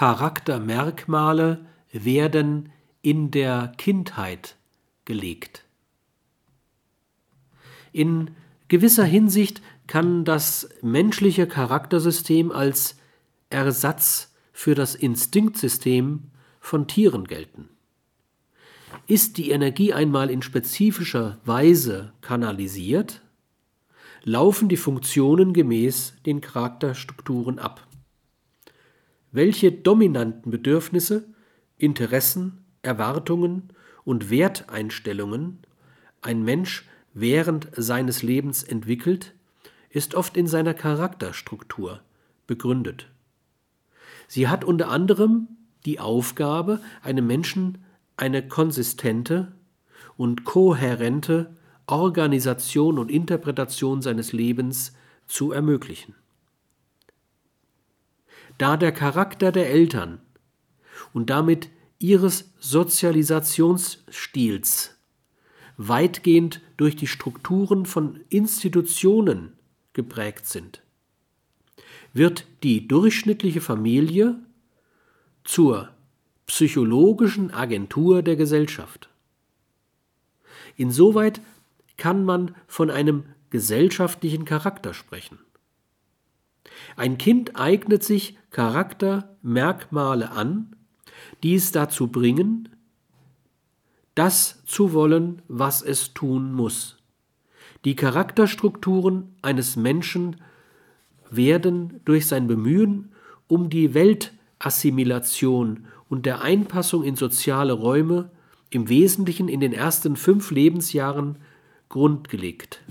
Charaktermerkmale werden in der Kindheit gelegt. In gewisser Hinsicht kann das menschliche Charaktersystem als Ersatz für das Instinktsystem von Tieren gelten. Ist die Energie einmal in spezifischer Weise kanalisiert, laufen die Funktionen gemäß den Charakterstrukturen ab. Welche dominanten Bedürfnisse, Interessen, Erwartungen und Werteinstellungen ein Mensch während seines Lebens entwickelt, ist oft in seiner Charakterstruktur begründet. Sie hat unter anderem die Aufgabe, einem Menschen eine konsistente und kohärente Organisation und Interpretation seines Lebens zu ermöglichen. Da der Charakter der Eltern und damit ihres Sozialisationsstils weitgehend durch die Strukturen von Institutionen geprägt sind, wird die durchschnittliche Familie zur psychologischen Agentur der Gesellschaft. Insoweit kann man von einem gesellschaftlichen Charakter sprechen. Ein Kind eignet sich Charaktermerkmale an, die es dazu bringen, das zu wollen, was es tun muss. Die Charakterstrukturen eines Menschen werden durch sein Bemühen um die Weltassimilation und der Einpassung in soziale Räume im Wesentlichen in den ersten fünf Lebensjahren grundgelegt.